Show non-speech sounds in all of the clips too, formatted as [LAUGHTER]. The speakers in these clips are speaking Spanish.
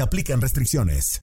aplican restricciones.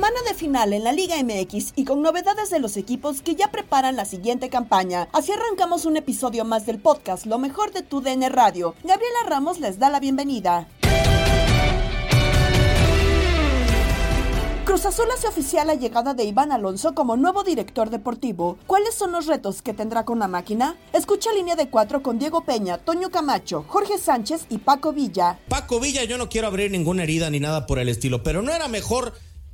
Semana de final en la Liga MX y con novedades de los equipos que ya preparan la siguiente campaña. Así arrancamos un episodio más del podcast Lo mejor de tu DN Radio. Gabriela Ramos les da la bienvenida. Cruz Azul hace oficial la llegada de Iván Alonso como nuevo director deportivo. ¿Cuáles son los retos que tendrá con la máquina? Escucha línea de cuatro con Diego Peña, Toño Camacho, Jorge Sánchez y Paco Villa. Paco Villa, yo no quiero abrir ninguna herida ni nada por el estilo, pero no era mejor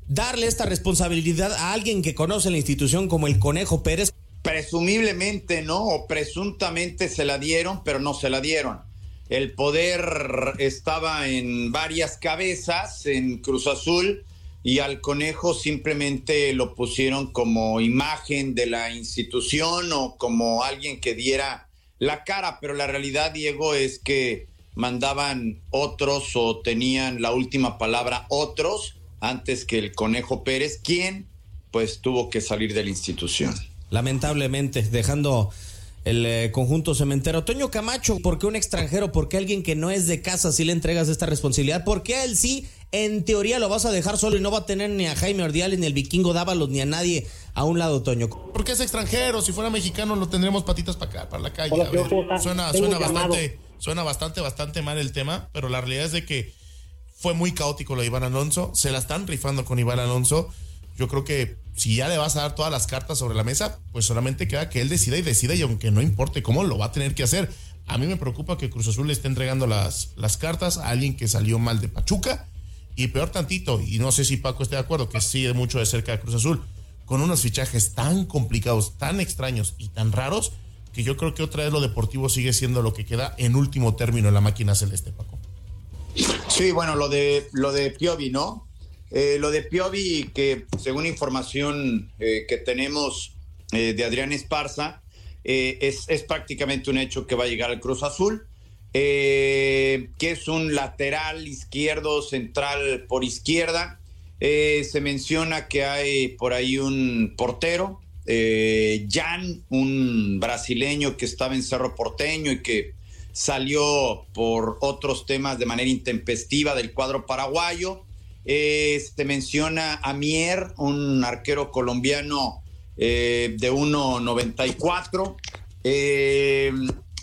darle esta responsabilidad a alguien que conoce la institución como el Conejo Pérez. Presumiblemente no, o presuntamente se la dieron, pero no se la dieron. El poder estaba en varias cabezas en Cruz Azul y al conejo simplemente lo pusieron como imagen de la institución o como alguien que diera la cara, pero la realidad, Diego, es que mandaban otros o tenían la última palabra otros antes que el Conejo Pérez, quien pues tuvo que salir de la institución. Lamentablemente, dejando el eh, conjunto cementero. Toño Camacho, ¿por qué un extranjero? ¿Por qué alguien que no es de casa si le entregas esta responsabilidad? ¿Por qué a él sí, en teoría, lo vas a dejar solo y no va a tener ni a Jaime Ordiales, ni al vikingo Dávalos, ni a nadie a un lado, Toño? Porque es extranjero, si fuera mexicano lo tendremos patitas para acá, para la calle. A ver, suena, suena bastante, suena bastante, bastante mal el tema, pero la realidad es de que fue muy caótico lo de Iván Alonso. Se la están rifando con Iván Alonso. Yo creo que si ya le vas a dar todas las cartas sobre la mesa, pues solamente queda que él decida y decida y aunque no importe cómo, lo va a tener que hacer. A mí me preocupa que Cruz Azul le esté entregando las, las cartas a alguien que salió mal de Pachuca y peor tantito, y no sé si Paco esté de acuerdo, que sigue mucho de cerca de Cruz Azul, con unos fichajes tan complicados, tan extraños y tan raros, que yo creo que otra vez lo deportivo sigue siendo lo que queda en último término en la máquina celeste, Paco. Sí, bueno, lo de lo de Piovi, ¿no? Eh, lo de Piovi, que según información eh, que tenemos eh, de Adrián Esparza, es, es, prácticamente un hecho que va a llegar al Cruz Azul, que es un lateral izquierdo, central por izquierda. se menciona que hay por ahí un portero, Jan, un brasileño que estaba en Cerro Porteño y que salió por otros temas de manera intempestiva del cuadro paraguayo. Eh, se menciona a Mier, un arquero colombiano eh, de 1.94. Eh,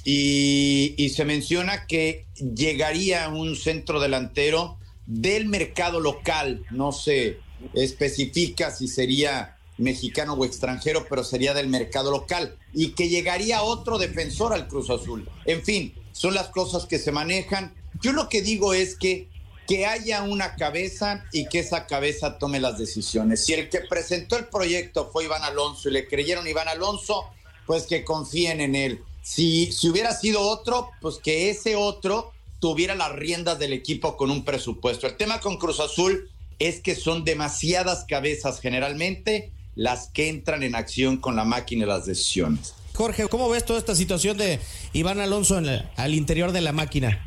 y, y se menciona que llegaría un centro delantero del mercado local, no se especifica si sería mexicano o extranjero, pero sería del mercado local, y que llegaría otro defensor al Cruz Azul. En fin, son las cosas que se manejan. Yo lo que digo es que que haya una cabeza y que esa cabeza tome las decisiones. Si el que presentó el proyecto fue Iván Alonso y le creyeron Iván Alonso, pues que confíen en él. Si, si hubiera sido otro, pues que ese otro tuviera las riendas del equipo con un presupuesto. El tema con Cruz Azul es que son demasiadas cabezas generalmente las que entran en acción con la máquina y las decisiones. Jorge, ¿cómo ves toda esta situación de Iván Alonso al interior de la máquina?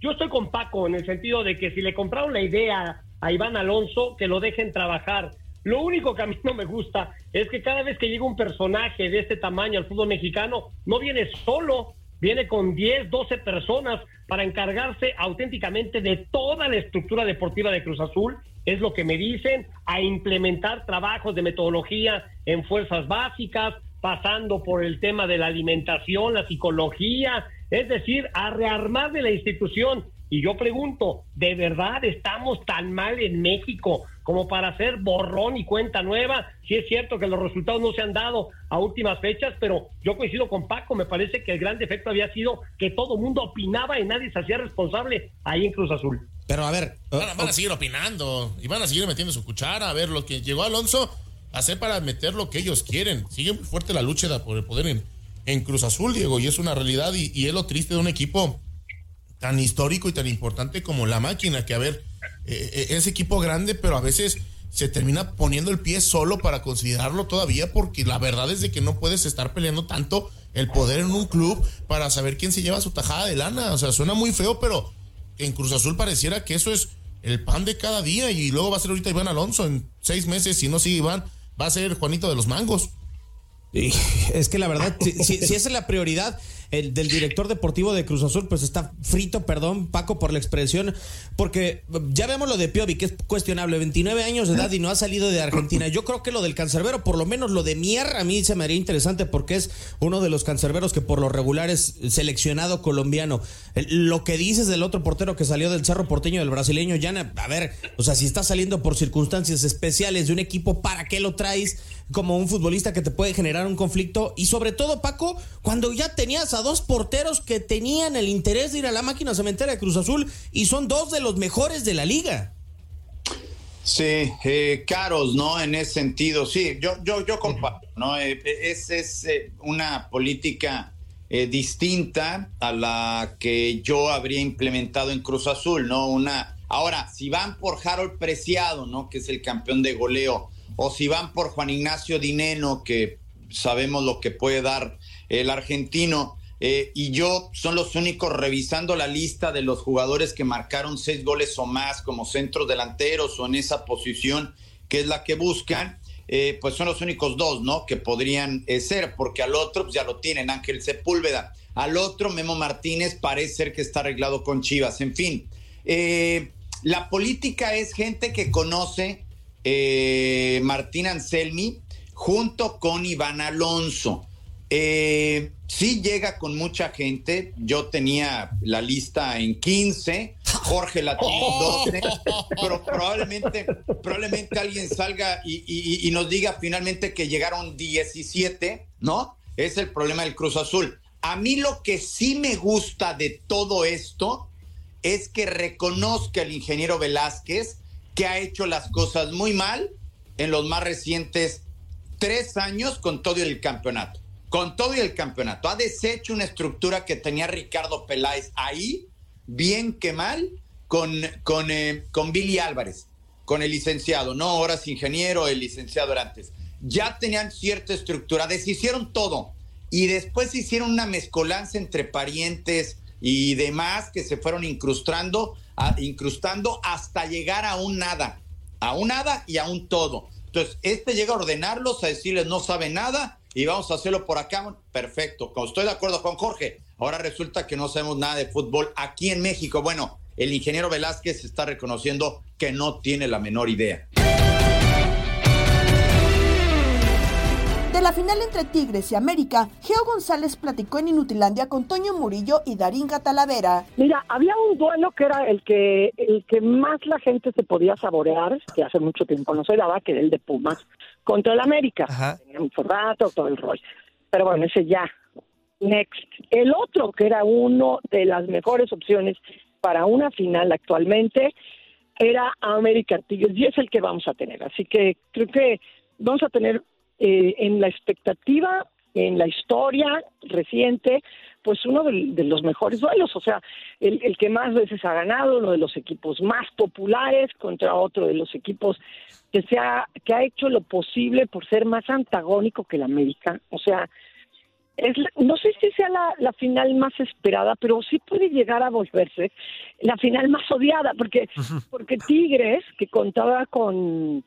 Yo estoy con Paco en el sentido de que si le compraron la idea a Iván Alonso, que lo dejen trabajar. Lo único que a mí no me gusta es que cada vez que llega un personaje de este tamaño al fútbol mexicano, no viene solo, viene con 10, 12 personas para encargarse auténticamente de toda la estructura deportiva de Cruz Azul, es lo que me dicen, a implementar trabajos de metodología en fuerzas básicas, pasando por el tema de la alimentación, la psicología, es decir, a rearmar de la institución. Y yo pregunto, ¿de verdad estamos tan mal en México como para hacer borrón y cuenta nueva? Sí es cierto que los resultados no se han dado a últimas fechas, pero yo coincido con Paco, me parece que el gran defecto había sido que todo el mundo opinaba y nadie se hacía responsable ahí en Cruz Azul. Pero a ver, van, van a seguir opinando y van a seguir metiendo su cuchara. A ver, lo que llegó Alonso hacer para meter lo que ellos quieren. Sigue muy fuerte la lucha por el poder en, en Cruz Azul, Diego, y es una realidad y, es lo triste de un equipo tan histórico y tan importante como la máquina, que a ver, eh, eh, es equipo grande, pero a veces se termina poniendo el pie solo para considerarlo todavía, porque la verdad es de que no puedes estar peleando tanto el poder en un club para saber quién se lleva su tajada de lana. O sea, suena muy feo, pero en Cruz Azul pareciera que eso es el pan de cada día y luego va a ser ahorita Iván Alonso en seis meses, si no sigue Iván, va a ser Juanito de los Mangos. [LAUGHS] Es que la verdad, si, si, esa es la prioridad, el del director deportivo de Cruz Azul, pues está frito, perdón, Paco, por la expresión, porque ya vemos lo de Piovi, que es cuestionable, 29 años de edad y no ha salido de Argentina. Yo creo que lo del cancerbero, por lo menos lo de Mier, a mí se me haría interesante porque es uno de los cancerberos que por lo regular es seleccionado colombiano. Lo que dices del otro portero que salió del Cerro Porteño, del brasileño, ya, a ver, o sea, si está saliendo por circunstancias especiales de un equipo, ¿para qué lo traes como un futbolista que te puede generar un conflicto? Y sobre todo, Paco, cuando ya tenías a dos porteros que tenían el interés de ir a la máquina cementera de Cruz Azul y son dos de los mejores de la liga. Sí, eh, caros, ¿no? En ese sentido, sí, yo, yo, yo comparto, ¿no? Eh, es, es eh, una política distinta a la que yo habría implementado en Cruz Azul, ¿no? Una, ahora, si van por Harold Preciado, ¿no? Que es el campeón de goleo, o si van por Juan Ignacio Dineno, que sabemos lo que puede dar el argentino, eh, y yo son los únicos revisando la lista de los jugadores que marcaron seis goles o más como centros delanteros o en esa posición que es la que buscan, eh, pues son los únicos dos, ¿no? Que podrían eh, ser, porque al otro pues ya lo tienen, Ángel Sepúlveda. Al otro, Memo Martínez, parece ser que está arreglado con Chivas. En fin, la política es gente que conoce Martín Anselmi junto con Iván Alonso. Eh, sí llega con mucha gente. Yo tenía la lista en 15, Jorge la tiene en 12, [LAUGHS] pero probablemente, probablemente alguien salga y, y, nos diga finalmente que llegaron 17, ¿no? Es el problema del Cruz Azul. A mí lo que sí me gusta de todo esto es que reconozca el ingeniero Velázquez que ha hecho las cosas muy mal en los más recientes tres años con todo el campeonato con todo el campeonato. Ha deshecho una estructura que tenía Ricardo Peláez ahí, bien que mal, con, con, eh, con Billy Álvarez, con el licenciado, no ahora es ingeniero, el licenciado era antes. Ya tenían cierta estructura, deshicieron todo y después hicieron una mezcolanza entre parientes y demás que se fueron incrustando, incrustando hasta llegar a un nada, a un nada y a un todo. Entonces, este llega a ordenarlos, a decirles no sabe nada y vamos a hacerlo por acá. Perfecto, estoy de acuerdo con Jorge. Ahora resulta que no sabemos nada de fútbol aquí en México. Bueno, el ingeniero Velázquez está reconociendo que no tiene la menor idea. De la final entre Tigres y América, Geo González platicó en Inutilandia con Toño Murillo y Darín Catalavera. Mira, había un duelo que era el que el que más la gente se podía saborear, que hace mucho tiempo no se daba, que era el de Pumas contra el América. Tenía mucho rato, todo el rol. Pero bueno, ese ya. Next. El otro, que era uno de las mejores opciones para una final actualmente, era América Tigres y es el que vamos a tener. Así que creo que vamos a tener eh, en la expectativa, en la historia reciente, pues uno de, los mejores duelos, o sea, el, el, que más veces ha ganado, uno de los equipos más populares contra otro de los equipos que, se ha, que ha hecho lo posible por ser más antagónico que el América, o sea, es, no sé si sea la, la, final más esperada, pero sí puede llegar a volverse la final más odiada, porque, porque Tigres, que contaba con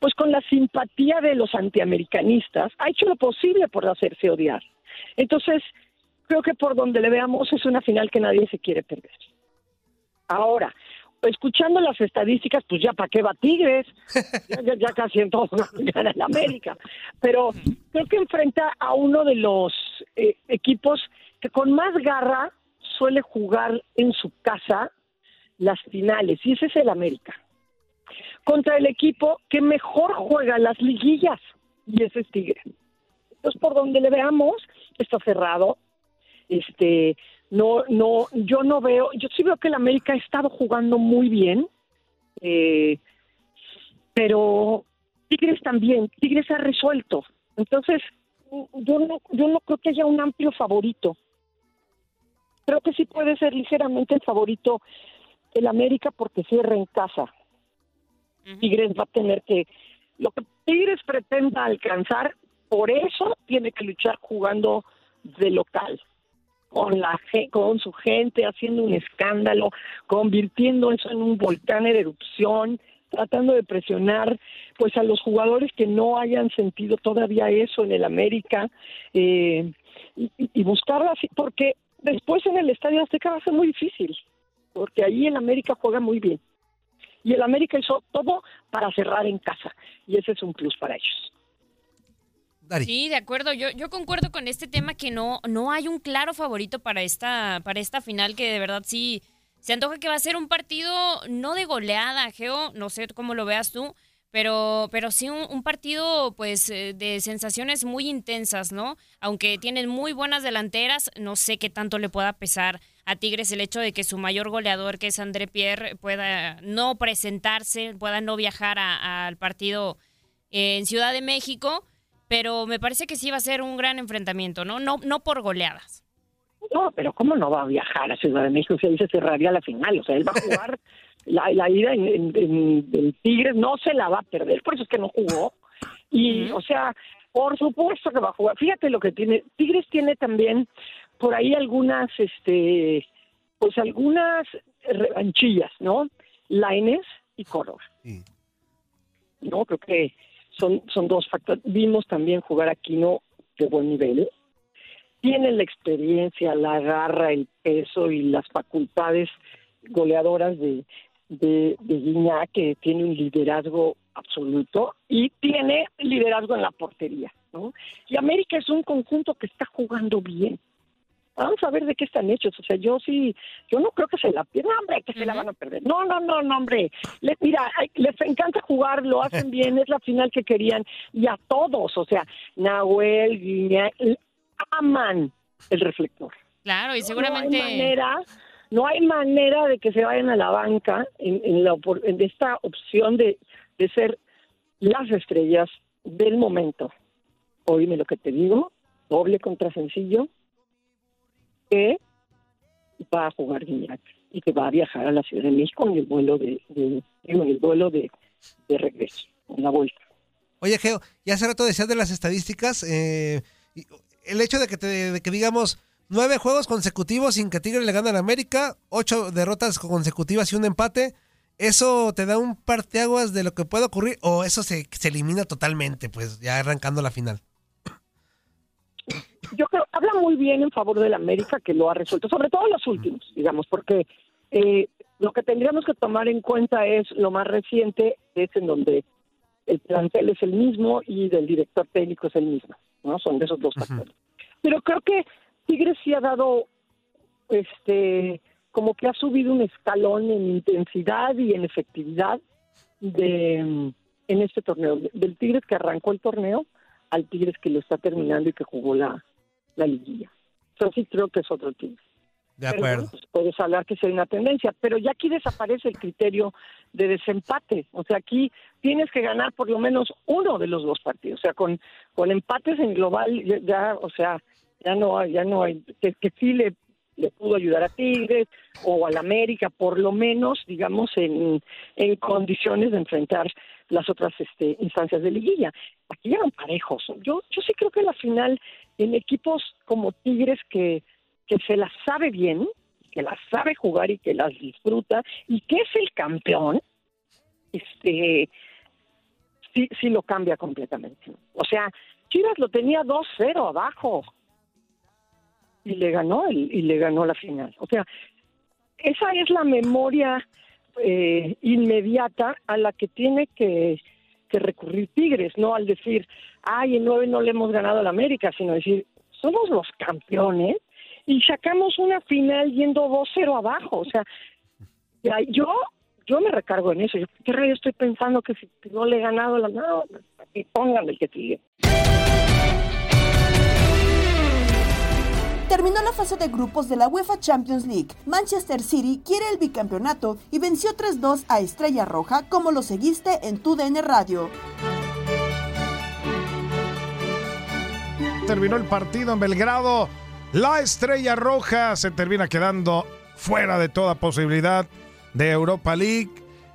pues con la simpatía de los antiamericanistas, ha hecho lo posible por hacerse odiar. Entonces, creo que por donde le veamos es una final que nadie se quiere perder. Ahora, escuchando las estadísticas, pues ya para qué va Tigres, [LAUGHS] ya, casi en todo [LAUGHS] gana el América, pero creo que enfrenta a uno de los eh, equipos que con más garra suele jugar en su casa las finales, y ese es el América contra el equipo que mejor juega las liguillas, y ese es Tigre. Entonces, por donde le veamos, está cerrado. Este, no, no, yo no veo, yo sí veo que el América ha estado jugando muy bien, eh, pero Tigres también, Tigres ha resuelto. Entonces, yo no, yo no creo que haya un amplio favorito. Creo que sí puede ser ligeramente el favorito el América porque cierra en casa. Tigres va a tener que, lo que Tigres pretenda alcanzar, por eso tiene que luchar jugando de local, con, la, con su gente, haciendo un escándalo, convirtiendo eso en un volcán en erupción, tratando de presionar pues a los jugadores que no hayan sentido todavía eso en el América eh, y, y buscar así, porque después en el Estadio Azteca va a ser muy difícil, porque ahí el América juega muy bien y el América hizo todo para cerrar en casa y ese es un plus para ellos. Sí, de acuerdo. Yo, yo concuerdo con este tema que no, no hay un claro favorito para esta, para esta final que de verdad sí se antoja que va a ser un partido no de goleada, Geo, no sé cómo lo veas tú, pero, pero sí un, partido pues eh, de sensaciones muy intensas, ¿no? Aunque tienen muy buenas delanteras, no sé qué tanto le pueda pesar a Tigres el hecho de que su mayor goleador, que es André Pierre, pueda no presentarse, pueda no viajar al partido en Ciudad de México, pero me parece que sí va a ser un gran enfrentamiento, ¿no? No, no por goleadas. No, pero ¿cómo no va a viajar a Ciudad de México si ahí se cerraría la final? O sea, él va a [LAUGHS] jugar la, la ida en, Tigres, no se la va a perder, por eso es que no jugó. Y, o sea, por supuesto que va a jugar. Fíjate lo que tiene. Tigres tiene también por ahí algunas, este, pues algunas revanchillas, ¿no? Laines y Córdoba. No, creo que son, son dos factores. Vimos también jugar a Quino de buen nivel. Tiene la experiencia, la garra, el peso y las facultades goleadoras de, de, de que tiene un liderazgo absoluto y tiene liderazgo en la portería, ¿no? Y América es un conjunto que está jugando bien vamos a ver de qué están hechos. O sea, yo sí, yo no creo que se la pierdan, hombre, que se la van a perder. No, no, no, no, hombre. mira, les encanta jugar, lo hacen [LAUGHS] bien, es la final que querían. Y a todos, o sea, Nahuel, Guiña, aman el reflector. Claro, y seguramente... No hay manera, no hay manera de que se vayan a la banca en, en, la, en esta opción de, de ser las estrellas del momento. Oíme lo que te digo, doble contra sencillo, que va a jugar Guiñac y que va a viajar a la Ciudad de México en el vuelo de, en el vuelo de, regreso, en la vuelta. Oye, Geo, ya hace rato decías de las estadísticas, eh, el hecho de que, te, que digamos nueve juegos consecutivos sin que Tigre le gane a América, ocho derrotas consecutivas y un empate, ¿eso te da un parteaguas de lo que puede ocurrir o eso se, se elimina totalmente, pues ya arrancando la final? Yo creo, habla muy bien en favor de la América que lo ha resuelto, sobre todo los últimos, digamos, porque eh, lo que tendríamos que tomar en cuenta es lo más reciente, es en donde el plantel es el mismo y del director técnico es el mismo, ¿no? Son de esos dos factores. Pero creo que Tigres sí ha dado, este, como que ha subido un escalón en intensidad y en efectividad de en este torneo, del Tigres que arrancó el torneo al Tigres que lo está terminando y que jugó la, la liguilla. Sí creo que es otro Tigres. De acuerdo. Pues, puedes hablar que sea una tendencia, pero ya aquí desaparece el criterio de desempate. O sea, aquí tienes que ganar por lo menos uno de los dos partidos. O sea, con, con empates en global, ya, o sea, ya no hay, ya no hay, que, que sí le, le pudo ayudar a Tigres o al América, por lo menos, digamos, en, en condiciones de enfrentar las otras este, instancias de liguilla. Aquí eran parejos. Yo, yo sí creo que la final, en equipos como Tigres que que se las sabe bien, que las sabe jugar y que las disfruta y que es el campeón, este sí, sí lo cambia completamente. O sea, Chivas lo tenía 2-0 abajo y le ganó el, y le ganó la final. O sea, esa es la memoria eh, inmediata a la que tiene que, recurrir Tigres, no al decir, ay, en nueve no le hemos ganado a la América, sino decir, somos los campeones y sacamos una final yendo 2-0 abajo. O sea, yo yo me recargo en eso. Yo, ¿Qué rayo estoy pensando que si no le he ganado la no, y pónganme el que sigue? Terminó la fase de grupos de la UEFA Champions League. Manchester City quiere el bicampeonato y venció 3-2 a Estrella Roja, como lo seguiste en tu DN Radio. Terminó el partido en Belgrado. La Estrella Roja se termina quedando fuera de toda posibilidad de Europa League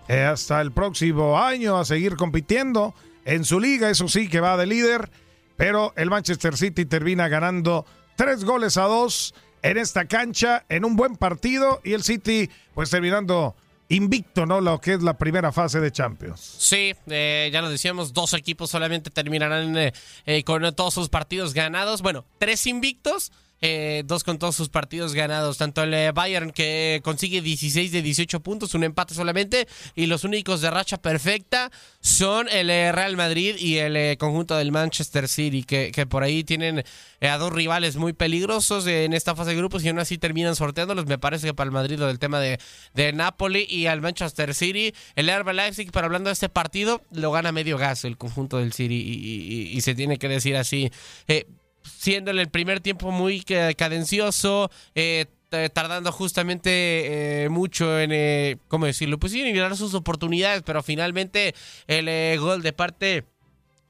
eh, hasta el próximo año a seguir compitiendo en su liga, eso sí que va de líder, pero el Manchester City termina ganando tres goles a dos en esta cancha, en un buen partido y el City pues terminando invicto, ¿no? Lo que es la primera fase de Champions. Sí, eh, ya lo decíamos, dos equipos solamente terminarán eh, con todos sus partidos ganados. Bueno, tres invictos eh, dos con todos sus partidos ganados. Tanto el eh, Bayern que consigue 16 de 18 puntos, un empate solamente, y los únicos de racha perfecta son el eh, Real Madrid y el conjunto del Manchester City, que, que por ahí tienen a dos rivales muy peligrosos en esta fase de grupos y aún así terminan sorteándolos. Me parece que para el Madrid lo del tema de, de Napoli y al Manchester City, el Herba Leipzig, pero hablando de este partido, lo gana medio gas el conjunto del City y, se tiene que decir así siendo en el primer tiempo muy cadencioso, eh, tardando justamente eh, mucho en, eh, ¿cómo decirlo? Pues sí, en ignorar sus oportunidades, pero finalmente el gol de parte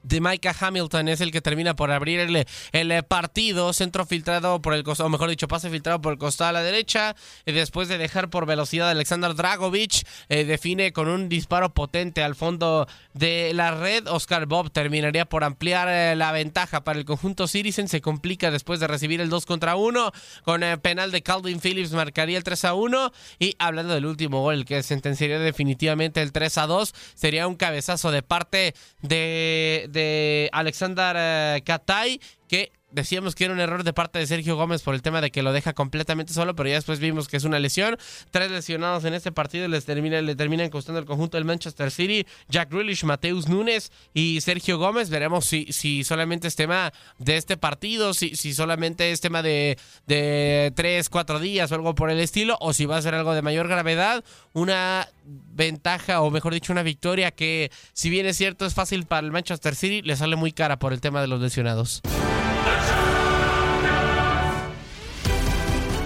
de Micah Hamilton es el que termina por abrir el, partido, centro filtrado por el costado, o mejor dicho, pase filtrado por el costado a la derecha, y después de dejar por velocidad Alexander Dragovic, eh, define con un disparo potente al fondo de la red, Oscar Bob terminaría por ampliar eh, la ventaja para el conjunto Citizen, se complica después de recibir el 2 contra 1, con el penal de Calvin Phillips marcaría el 3 a 1, y hablando del último gol que sentenciaría definitivamente el 3 a 2, sería un cabezazo de parte de de Alexander eh, Katay, que decíamos que era un error de parte de Sergio Gómez por el tema de que lo deja completamente solo, pero ya después vimos que es una lesión. Tres lesionados en este partido les termina, le terminan costando el conjunto del Manchester City. Jack Grealish, Mateus Núñez y Sergio Gómez. Veremos si, si solamente es tema de este partido, si, si solamente es tema de, de tres, cuatro días o algo por el estilo, o si va a ser algo de mayor gravedad. Una ventaja, o mejor dicho, una victoria que, si bien es cierto, es fácil para el Manchester City, le sale muy cara por el tema de los lesionados.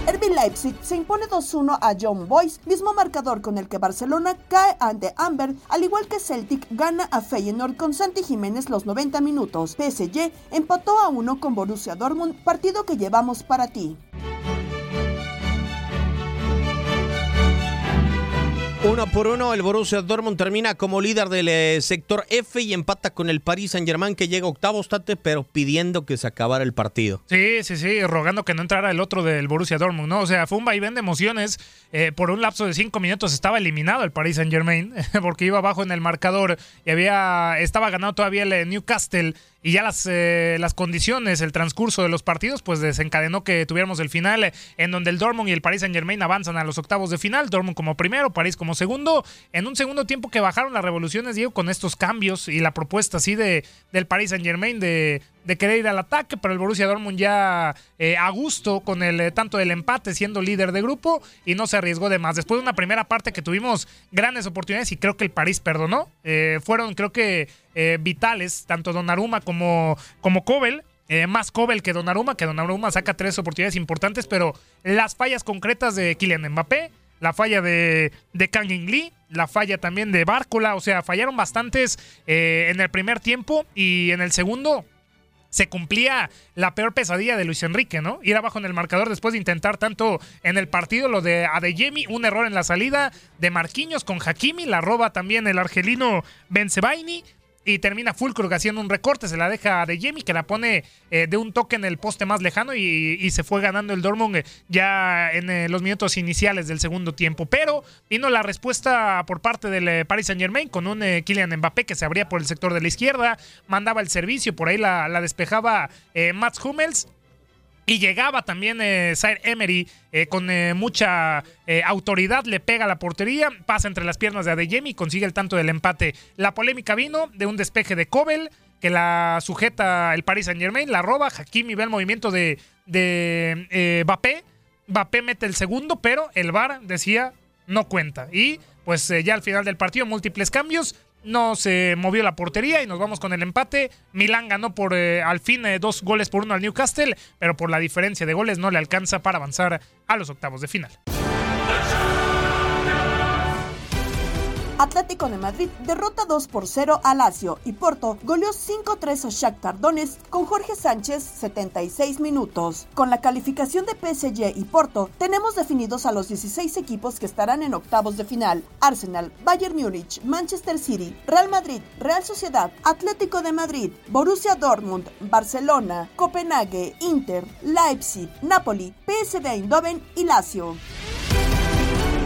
RB Leipzig se impone 2-1 a John Boyce, mismo marcador con el que Barcelona cae ante Amber, al igual que Celtic gana a Feyenoord con Santi Jiménez los 90 minutos. PSG empató a 1 con Borussia Dortmund, partido que llevamos para ti. Uno por uno, el Borussia Dortmund termina como líder del eh, sector F y empata con el Paris Saint Germain que llega octavo estate, pero pidiendo que se acabara el partido. Sí, sí, sí, rogando que no entrara el otro del Borussia Dortmund, ¿no? O sea, fue un vaivén de emociones. Eh, por un lapso de cinco minutos estaba eliminado el Paris Saint Germain [LAUGHS] porque iba abajo en el marcador y había estaba ganando todavía el eh, Newcastle y ya las, eh, las condiciones, el transcurso de los partidos, pues desencadenó que tuviéramos el final eh, en donde el Dortmund y el Paris Saint Germain avanzan a los octavos de final, Dortmund como primero, París como segundo, en un segundo tiempo que bajaron las revoluciones, Diego, con estos cambios y la propuesta así de, del Paris Saint Germain de, de querer ir al ataque, pero el Borussia Dortmund ya eh, a gusto con el tanto del empate siendo líder de grupo y no se arriesgó de más. Después de una primera parte que tuvimos grandes oportunidades y creo que el París perdonó, fueron creo que vitales, tanto Donnarumma como, como Kobel, eh, más Kobel que Donnarumma, que Donnarumma saca tres oportunidades importantes, pero las fallas concretas de Kylian Mbappé, la falla de, de Kang In Lee, la falla también de Bárcola, o sea, fallaron bastantes eh, en el primer tiempo y en el segundo se cumplía la peor pesadilla de Luis Enrique, ¿no? Ir abajo en el marcador después de intentar tanto en el partido lo de Adeyemi, un error en la salida de Marquinhos con Hakimi, la roba también el argelino Benzebaini, y termina Fulkrug haciendo un recorte, se la deja de Jamie que la pone eh, de un toque en el poste más lejano y, se fue ganando el Dortmund eh, ya en eh, los minutos iniciales del segundo tiempo. Pero vino la respuesta por parte del Paris Saint Germain con un Kylian Mbappé que se abría por el sector de la izquierda, mandaba el servicio, por ahí la, la despejaba Mats Hummels y llegaba también eh, Emery eh, con eh, mucha eh, autoridad, le pega la portería, pasa entre las piernas de Adeyemi y consigue el tanto del empate. La polémica vino de un despeje de Kobel, que la sujeta el Paris Saint Germain, la roba, Hakimi ve el movimiento de, de Mbappé, Mbappé mete el segundo, pero el VAR decía no cuenta. Y pues ya al final del partido, múltiples cambios, no se movió la portería y nos vamos con el empate. Milán ganó por eh, al fin eh, dos goles por uno al Newcastle, pero por la diferencia de goles no le alcanza para avanzar a los octavos de final. Atlético de Madrid derrota 2 por 0 a Lazio y Porto goleó 5-3 a Shakhtar Donetsk con Jorge Sánchez 76 minutos. Con la calificación de PSG y Porto, tenemos definidos a los 16 equipos que estarán en octavos de final. Arsenal, Bayern Múnich, Manchester City, Real Madrid, Real Sociedad, Atlético de Madrid, Borussia Dortmund, Barcelona, Copenhague, Inter, Leipzig, Napoli, PSV Eindhoven y Lazio.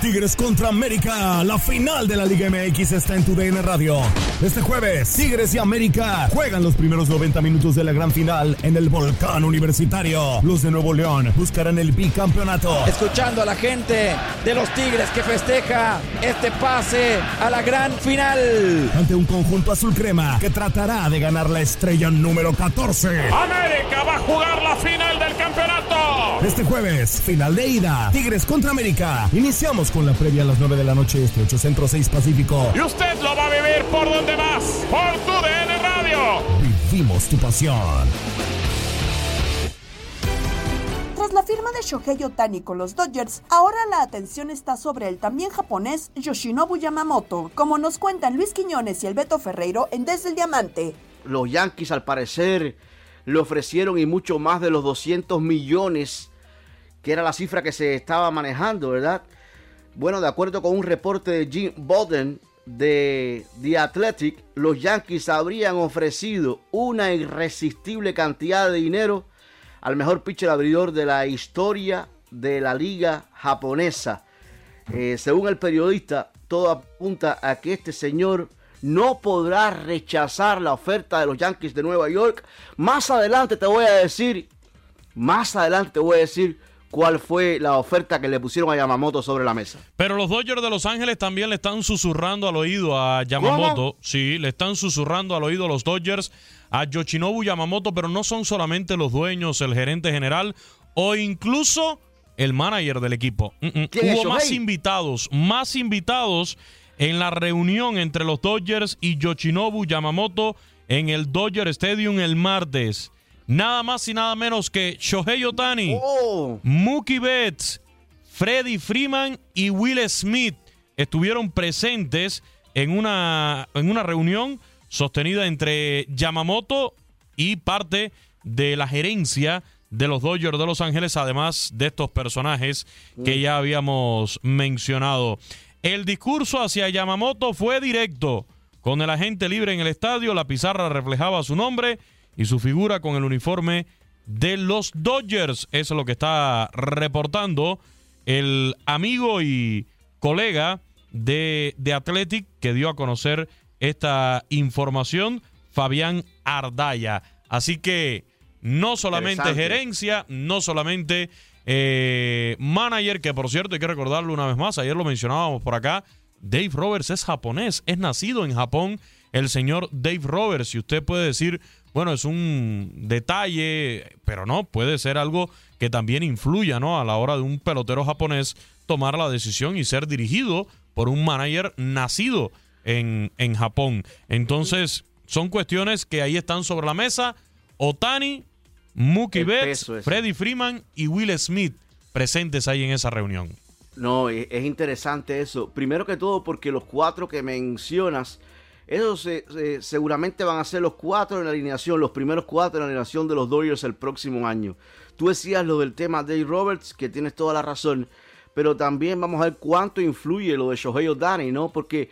Tigres contra América. La final de la Liga MX está en tu DN Radio. Este jueves, Tigres y América juegan los primeros 90 minutos de la gran final en el Volcán Universitario. Los de Nuevo León buscarán el bicampeonato. Escuchando a la gente de los Tigres que festeja este pase a la gran final. Ante un conjunto azul crema que tratará de ganar la estrella número 14. América va a jugar la final. Este jueves, final de ida. Tigres contra América. Iniciamos con la previa a las 9 de la noche este, 8 Centro, 6 Pacífico. Y usted lo va a vivir por donde más, por tu DN Radio. Vivimos tu pasión. Tras la firma de Shohei Otani con los Dodgers, ahora la atención está sobre el también japonés Yoshinobu Yamamoto, como nos cuentan Luis Quiñones y el Beto Ferreiro en Desde el Diamante. Los Yankees al parecer le ofrecieron y mucho más de los 200 millones, que era la cifra que se estaba manejando, ¿verdad? Bueno, de acuerdo con un reporte de Jim Bowden de The Athletic, los Yankees habrían ofrecido una irresistible cantidad de dinero al mejor pitcher abridor de la historia de la liga japonesa. Eh, según el periodista, todo apunta a que este señor no podrá rechazar la oferta de los Yankees de Nueva York. Más adelante te voy a decir, más adelante te voy a decir cuál fue la oferta que le pusieron a Yamamoto sobre la mesa. Pero los Dodgers de Los Ángeles también le están susurrando al oído a Yamamoto. Sí, le están susurrando al oído a los Dodgers a Yoshinobu Yamamoto, pero no son solamente los dueños, el gerente general o incluso el manager del equipo. Hubo más invitados, más invitados en la reunión entre los Dodgers y Yoshinobu Yamamoto en el Dodger Stadium el martes. Nada más y nada menos que Shohei Otani, Mookie Betts, Freddie Freeman y Will Smith estuvieron presentes en una, en una reunión sostenida entre Yamamoto y parte de la gerencia de los Dodgers de Los Ángeles, además de estos personajes que ya habíamos mencionado. El discurso hacia Yamamoto fue directo. Con el agente libre en el estadio, la pizarra reflejaba su nombre y su figura con el uniforme de los Dodgers. Eso es lo que está reportando el amigo y colega de, de Athletic que dio a conocer esta información, Fabián Ardaya. Así que no solamente gerencia, no solamente eh, manager, que por cierto hay que recordarlo una vez más, ayer lo mencionábamos por acá, Dave Roberts es japonés, es nacido en Japón el señor Dave Roberts. Y usted puede decir, bueno, es un detalle, pero no, puede ser algo que también influya, ¿no? A la hora de un pelotero japonés tomar la decisión y ser dirigido por un manager nacido en, en Japón. Entonces, son cuestiones que ahí están sobre la mesa. Otani, Mookie Betts, Freddie Freeman y Will Smith presentes ahí en esa reunión. No, es interesante eso. Primero que todo porque los cuatro que mencionas, esos seguramente van a ser los cuatro en la alineación, los primeros cuatro en la alineación de los Dodgers el próximo año. Tú decías lo del tema de Dave Roberts, que tienes toda la razón, pero también vamos a ver cuánto influye lo de Shohei Ohtani, ¿no? Porque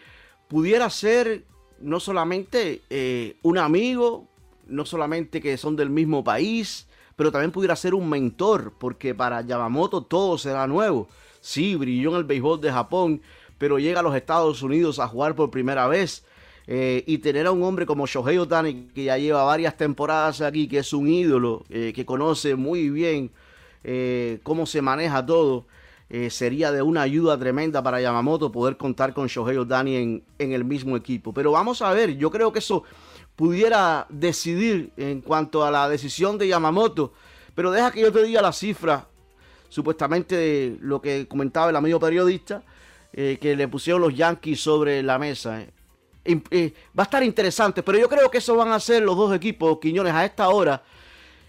pudiera ser no solamente eh, un amigo, no solamente que son del mismo país, pero también pudiera ser un mentor, porque para Yamamoto todo será nuevo. Sí, brilló en el béisbol de Japón, pero llega a los Estados Unidos a jugar por primera vez. Eh, y tener a un hombre como Shohei Otani, que ya lleva varias temporadas aquí, que es un ídolo, eh, que conoce muy bien eh, cómo se maneja todo, sería de una ayuda tremenda para Yamamoto poder contar con Shohei Otani en, en el mismo equipo. Pero vamos a ver, yo creo que eso pudiera decidir en cuanto a la decisión de Yamamoto. Pero deja que yo te diga la cifra, supuestamente de lo que comentaba el amigo periodista, que le pusieron los Yankees sobre la mesa. Va a estar interesante, pero yo creo que eso van a ser los dos equipos, Quiñones, a esta hora,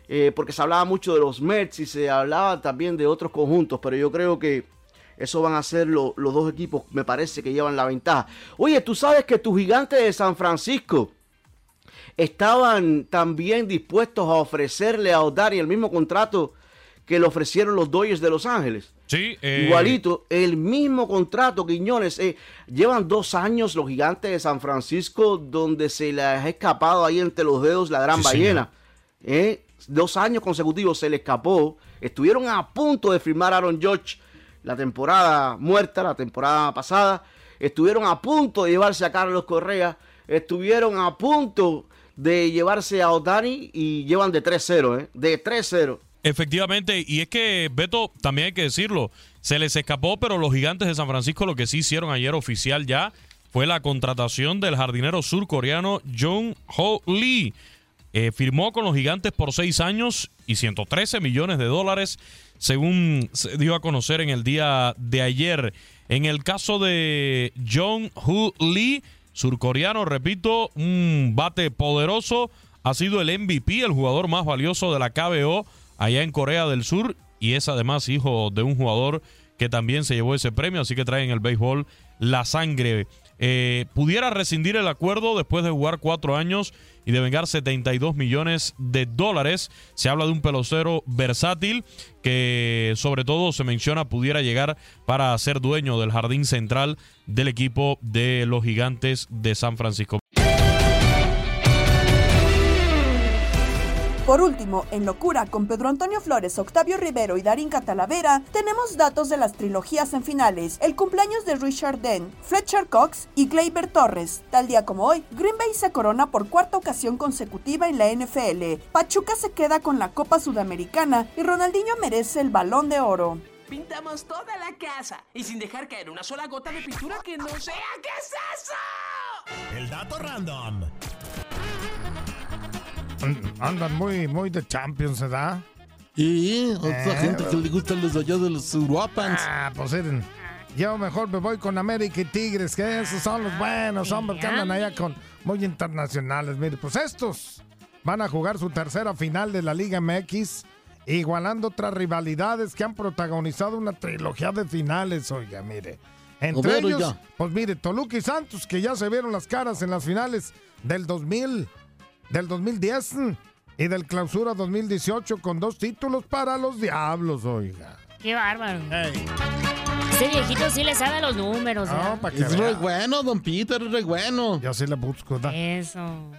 eh, porque se hablaba mucho de los Mets y se hablaba también de otros conjuntos, pero yo creo que eso van a ser los dos equipos, me parece que llevan la ventaja. Oye, tú sabes que tu gigante de San Francisco estaban también dispuestos a ofrecerle a Odari el mismo contrato que le ofrecieron los Dodgers de Los Ángeles. Sí, eh, igualito, el mismo contrato, Quiñones. Eh, llevan dos años los gigantes de San Francisco donde se les ha escapado ahí entre los dedos la gran ballena. Eh, dos años consecutivos se le escapó. Estuvieron a punto de firmar a Aaron George la temporada muerta, la temporada pasada. Estuvieron a punto de llevarse a Carlos Correa. Estuvieron a punto de llevarse a Otani y llevan de 3-0, ¿eh? De 3-0. Efectivamente, y es que, Beto, también hay que decirlo, se les escapó, pero los gigantes de San Francisco lo que sí hicieron ayer oficial ya fue la contratación del jardinero surcoreano Jung Ho Lee. Eh, firmó con los gigantes por seis años y 113 millones de dólares, según se dio a conocer en el día de ayer. En el caso de Jung Ho Lee, surcoreano, repito, un bate poderoso, ha sido el MVP, el jugador más valioso de la KBO allá en Corea del Sur y es además hijo de un jugador que también se llevó ese premio, así que trae en el béisbol la sangre. Eh, pudiera rescindir el acuerdo después de jugar cuatro años y de vengar 72 millones de dólares. Se habla de un pelocero versátil que sobre todo se menciona pudiera llegar para ser dueño del jardín central del equipo de los gigantes de San Francisco. Por último, en Locura, con Pedro Antonio Flores, Octavio Rivero y Darín Catalavera, tenemos datos de las trilogías en finales, el cumpleaños de Richard Den, Fletcher Cox y Gleyber Torres. Tal día como hoy, Green Bay se corona por cuarta ocasión consecutiva en la NFL, Pachuca se queda con la Copa Sudamericana y Ronaldinho merece el balón de oro. Pintamos toda la casa y sin dejar caer una sola gota de pintura que no sea. ¿Qué es eso? El dato random. Andan muy, muy de Champions, ¿verdad? Y otra Eh, gente que le gustan los allá de los Uruapans. Ah, pues eran yo mejor me voy con América y Tigres, que esos son los buenos hombres que andan allá con muy internacionales. Mire, pues estos van a jugar su tercera final de la Liga MX, igualando otras rivalidades que han protagonizado una trilogía de finales, oiga, mire. Entre ver, ellos, oiga. pues mire, Toluca y Santos, que ya se vieron las caras en las finales del 2000, del 2010 y del clausura 2018 con dos títulos para los Diablos, oiga. Qué bárbaro. Ese viejito sí le sabe los números. ¿verdad? Es re bueno, don Peter, es re bueno. Yo sí le busco, da. Eso.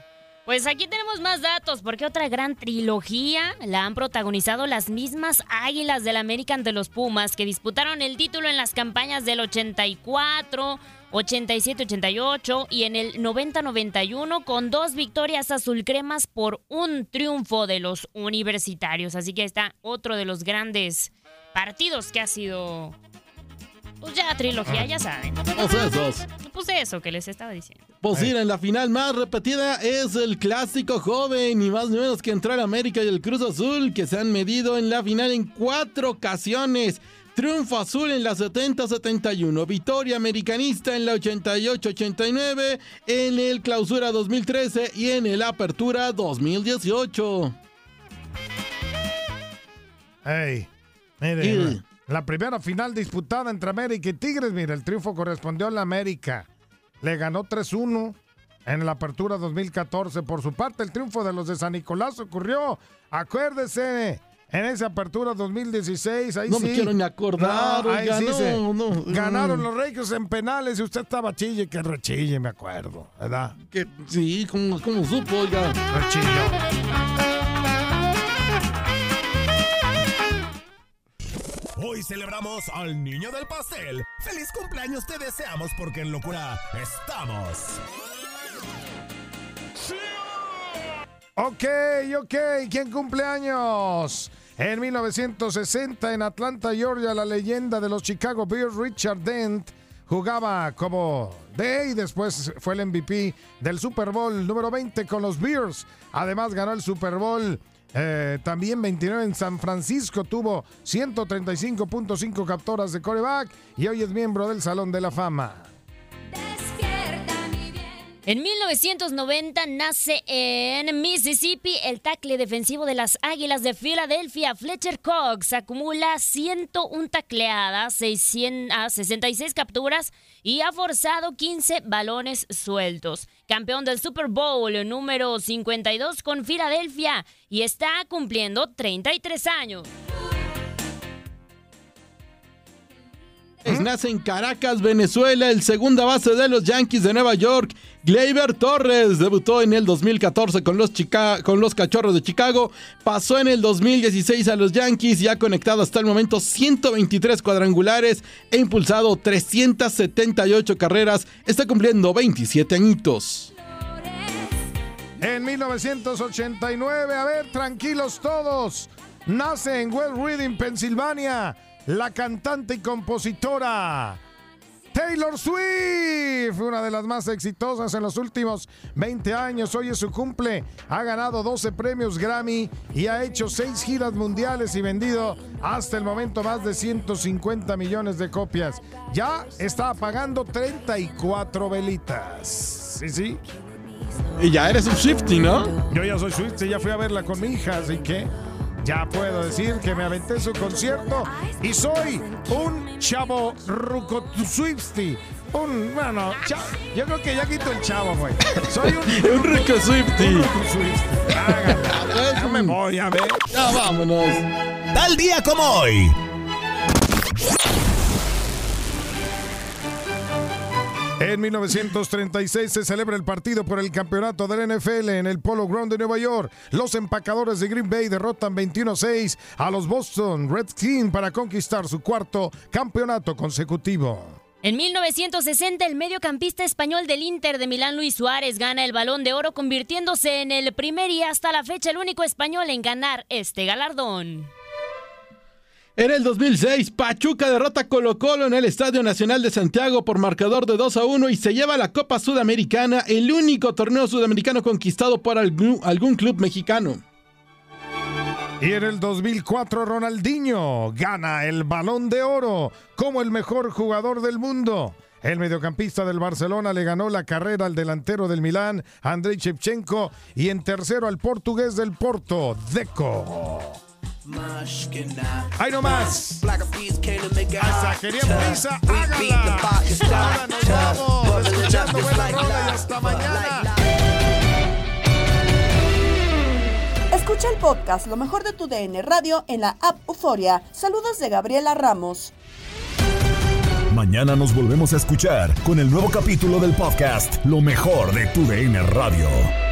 Pues aquí tenemos más datos, porque otra gran trilogía la han protagonizado las mismas Águilas del América ante los Pumas, que disputaron el título en las campañas del 84, 87-88 y en el 90-91 con dos victorias azulcremas por un triunfo de los universitarios. Así que está otro de los grandes partidos que ha sido... Pues ya trilogía, ya saben. Pues esos. Pues eso que les estaba diciendo. Pues mira, en la final más repetida es el clásico joven, ni más ni menos que entre el América y el Cruz Azul, que se han medido en la final en cuatro ocasiones. Triunfo azul en la 70-71, victoria americanista en la 88-89, en el clausura 2013 y en el apertura 2018. Ey, mire, la primera final disputada entre América y Tigres, mire, el triunfo correspondió a la América. Le ganó 3-1 en la apertura 2014. Por su parte, el triunfo de los de San Nicolás ocurrió, acuérdese, en esa apertura 2016. Ahí No sí. me quiero ni acordar, No, ahí oiga, sí no, se- no. Ganaron los Reyes en penales y usted estaba chille, que rechille, me acuerdo, ¿verdad? Que, sí, como, como supo, oiga. Hoy celebramos al niño del pastel. ¡Feliz cumpleaños te deseamos porque en locura estamos! Ok, ok, ¿quién cumple años? En 1960 en Atlanta, Georgia, la leyenda de los Chicago Bears, Richard Dent, jugaba como D y después fue el MVP del Super Bowl número 20 con los Bears. Además ganó el Super Bowl eh, también 29 en San Francisco, tuvo 135.5 capturas de coreback y hoy es miembro del Salón de la Fama. En 1990 nace en Mississippi el tackle defensivo de las Águilas de Filadelfia, Fletcher Cox. Acumula 101 tacleadas, 600 a 66 capturas y ha forzado 15 balones sueltos. Campeón del Super Bowl número 52 con Filadelfia y está cumpliendo 33 años. Nace en Caracas, Venezuela, el segunda base de los Yankees de Nueva York, Gleyber Torres. Debutó en el 2014 con los, con los Cachorros de Chicago. Pasó en el 2016 a los Yankees y ha conectado hasta el momento 123 cuadrangulares e impulsado 378 carreras. Está cumpliendo 27 añitos. En 1989, a ver, tranquilos todos. Nace en West Reading, Pensilvania, la cantante y compositora Taylor Swift, una de las más exitosas en los últimos 20 años. Hoy es su cumple. Ha ganado 12 premios Grammy y ha hecho 6 giras mundiales y vendido hasta el momento más de 150 millones de copias. Ya está pagando 34 velitas. Sí, sí. Y ya eres un Swifty, ¿no? Yo ya soy Swifty, ya fui a verla con mi hija, así que ya puedo decir que me aventé su concierto y soy un chavo ruco Swifty. Un, bueno, yo creo que ya quito el chavo, güey. Soy un, [LAUGHS] Un rico Swifty. un ruco Swifty. Háganla. [LAUGHS] Ya me voy a ver. Ya vámonos. Tal día como hoy. En 1936 se celebra el partido por el campeonato del NFL en el Polo Ground de Nueva York. Los empacadores de Green Bay derrotan 21-6 a los Boston Redskins para conquistar su cuarto campeonato consecutivo. En 1960, el mediocampista español del Inter de Milán, Luis Suárez, gana el Balón de Oro, convirtiéndose en el primer y hasta la fecha el único español en ganar este galardón. En el 2006, Pachuca derrota a Colo Colo en el Estadio Nacional de Santiago por marcador de 2 a 1 y se lleva la Copa Sudamericana, el único torneo sudamericano conquistado por algún, club mexicano. Y en el 2004 Ronaldinho gana el balón de oro como el mejor jugador del mundo. El mediocampista del Barcelona le ganó la carrera al delantero del Milán, Andrei Shevchenko, y en tercero al portugués del Porto, Deco. ¡Ay, no más! Hasta queríamos prisa, hágala. Ahora nos vamos escuchando buena rola y hasta mañana. Escucha el podcast Lo mejor de tu DN Radio en la app Euforia. Saludos de Gabriela Ramos. Mañana nos volvemos a escuchar con el nuevo capítulo del podcast Lo mejor de tu DN Radio.